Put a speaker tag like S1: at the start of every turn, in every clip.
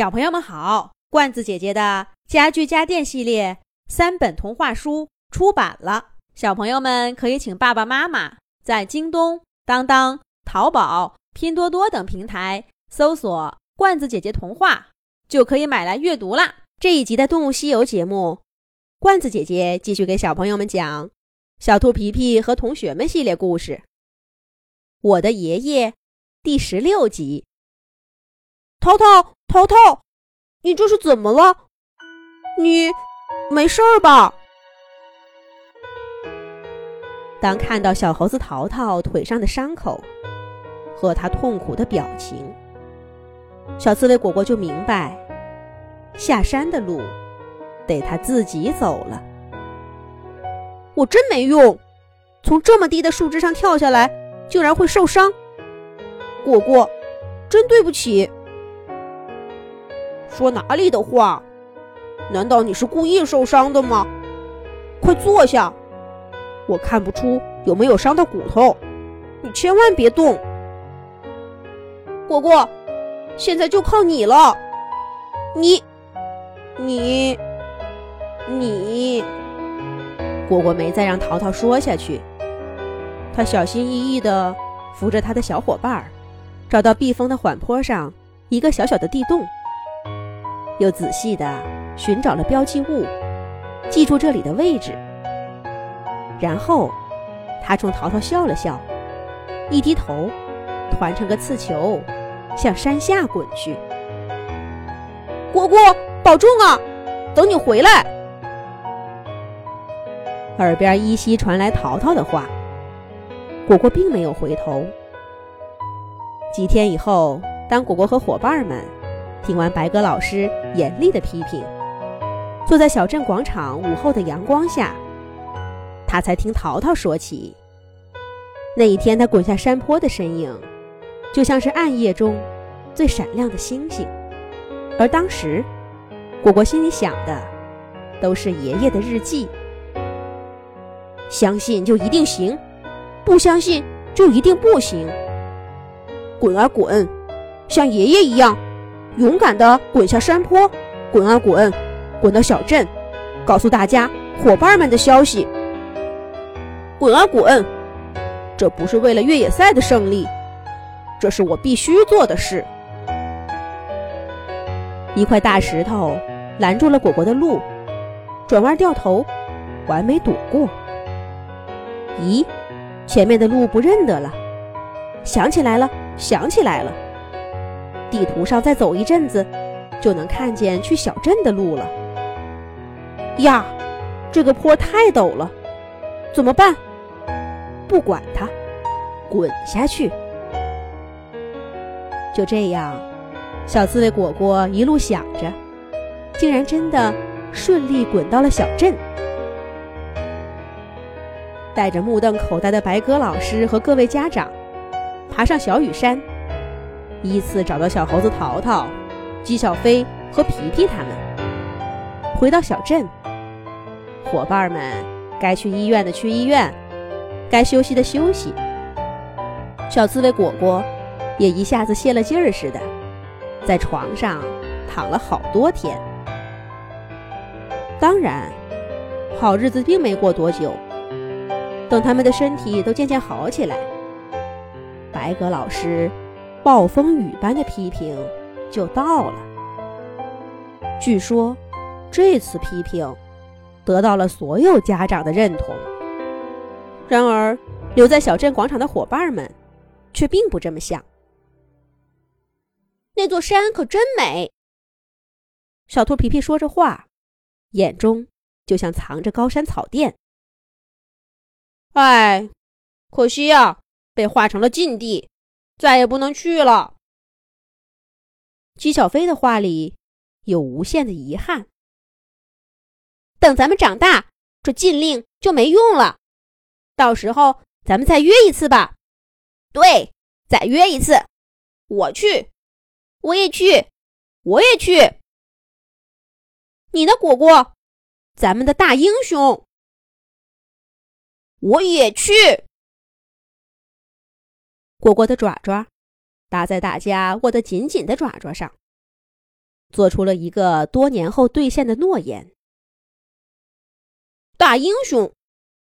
S1: 小朋友们好，罐子姐姐的家具家电系列三本童话书出版了，小朋友们可以请爸爸妈妈在京东、当当、淘宝、拼多多等平台搜索“罐子姐姐童话”，就可以买来阅读啦。这一集的《动物西游》节目，罐子姐姐继续给小朋友们讲《小兔皮皮和同学们》系列故事，《我的爷爷》第十六集。
S2: 淘淘，淘淘，你这是怎么了？你没事儿吧？
S1: 当看到小猴子淘淘腿上的伤口和他痛苦的表情，小刺猬果果就明白，下山的路得他自己走了。
S2: 我真没用，从这么低的树枝上跳下来，竟然会受伤。果果，真对不起。说哪里的话？难道你是故意受伤的吗？快坐下，我看不出有没有伤到骨头。你千万别动。果果，现在就靠你了。你，你，你。
S1: 果果没再让淘淘说下去，他小心翼翼地扶着他的小伙伴，找到避风的缓坡上一个小小的地洞。又仔细地寻找了标记物，记住这里的位置。然后，他冲淘淘笑了笑，一低头，团成个刺球，向山下滚去。
S2: 果果，保重啊！等你回来。
S1: 耳边依稀传来淘淘的话。果果并没有回头。几天以后，当果果和伙伴们。听完白鸽老师严厉的批评，坐在小镇广场午后的阳光下，他才听淘淘说起那一天他滚下山坡的身影，就像是暗夜中最闪亮的星星。而当时，果果心里想的都是爷爷的日记。相信就一定行，不相信就一定不行。滚啊滚，像爷爷一样。勇敢地滚下山坡，滚啊滚，滚到小镇，告诉大家伙伴们的消息。滚啊滚，这不是为了越野赛的胜利，这是我必须做的事。一块大石头拦住了果果的路，转弯掉头，完美躲过。咦，前面的路不认得了，想起来了，想起来了。地图上再走一阵子，就能看见去小镇的路了。呀，这个坡太陡了，怎么办？不管它，滚下去。就这样，小刺猬果果一路想着，竟然真的顺利滚到了小镇。带着目瞪口呆的白鸽老师和各位家长，爬上小雨山。依次找到小猴子淘淘、姬小飞和皮皮他们，回到小镇。伙伴们该去医院的去医院，该休息的休息。小刺猬果果也一下子泄了劲儿似的，在床上躺了好多天。当然，好日子并没过多久。等他们的身体都渐渐好起来，白鸽老师。暴风雨般的批评就到了。据说，这次批评得到了所有家长的认同。然而，留在小镇广场的伙伴们却并不这么想。
S2: 那座山可真美。
S1: 小兔皮皮说着话，眼中就像藏着高山草甸。
S2: 哎，可惜呀，被划成了禁地。再也不能去了。
S1: 姬小飞的话里有无限的遗憾。等咱们长大，这禁令就没用了。到时候咱们再约一次吧。
S2: 对，再约一次。我去，
S1: 我也去，
S2: 我也去。
S1: 你呢，果果？咱们的大英雄。
S2: 我也去。
S1: 果果的爪爪搭在大家握得紧紧的爪爪上，做出了一个多年后兑现的诺言：“
S2: 大英雄，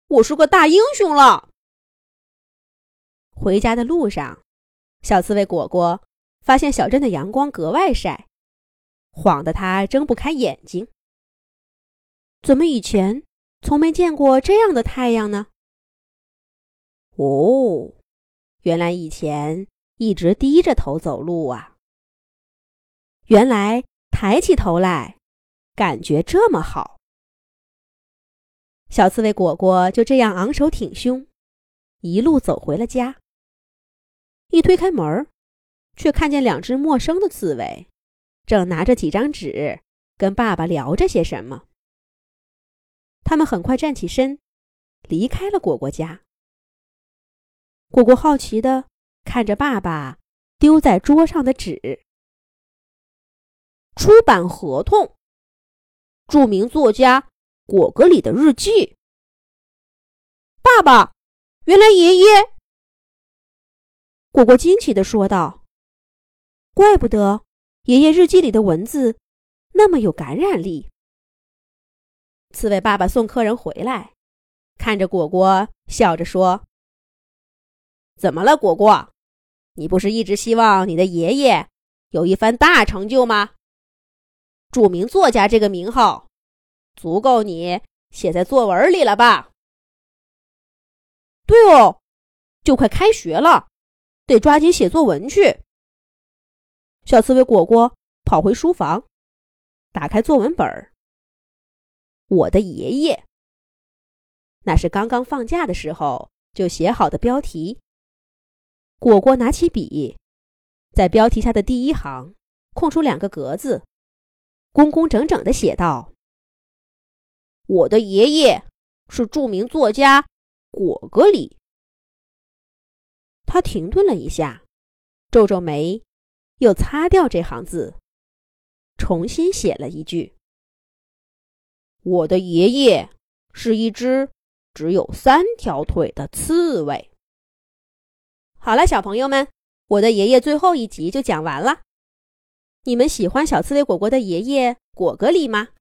S2: 我是个大英雄了。”
S1: 回家的路上，小刺猬果果发现小镇的阳光格外晒，晃得他睁不开眼睛。怎么以前从没见过这样的太阳呢？哦，原来以前一直低着头走路啊！原来抬起头来，感觉这么好。小刺猬果果就这样昂首挺胸，一路走回了家。一推开门，却看见两只陌生的刺猬，正拿着几张纸跟爸爸聊着些什么。他们很快站起身，离开了果果家。果果好奇的看着爸爸丢在桌上的纸，
S2: 出版合同，著名作家果戈里的日记。爸爸，原来爷爷。
S1: 果果惊奇的说道：“怪不得爷爷日记里的文字那么有感染力。”刺猬爸爸送客人回来，看着果果，笑着说：“
S2: 怎么了，果果？你不是一直希望你的爷爷有一番大成就吗？著名作家这个名号，足够你写在作文里了吧？”“
S1: 对哦，就快开学了。”得抓紧写作文去。小刺猬果果跑回书房，打开作文本儿。我的爷爷，那是刚刚放假的时候就写好的标题。果果拿起笔，在标题下的第一行空出两个格子，工工整整的写道：“
S2: 我的爷爷是著名作家果戈里。”
S1: 他停顿了一下，皱皱眉，又擦掉这行字，重新写了一句：“
S2: 我的爷爷是一只只有三条腿的刺猬。”
S1: 好了，小朋友们，我的爷爷最后一集就讲完了。你们喜欢小刺猬果果的爷爷果戈里吗？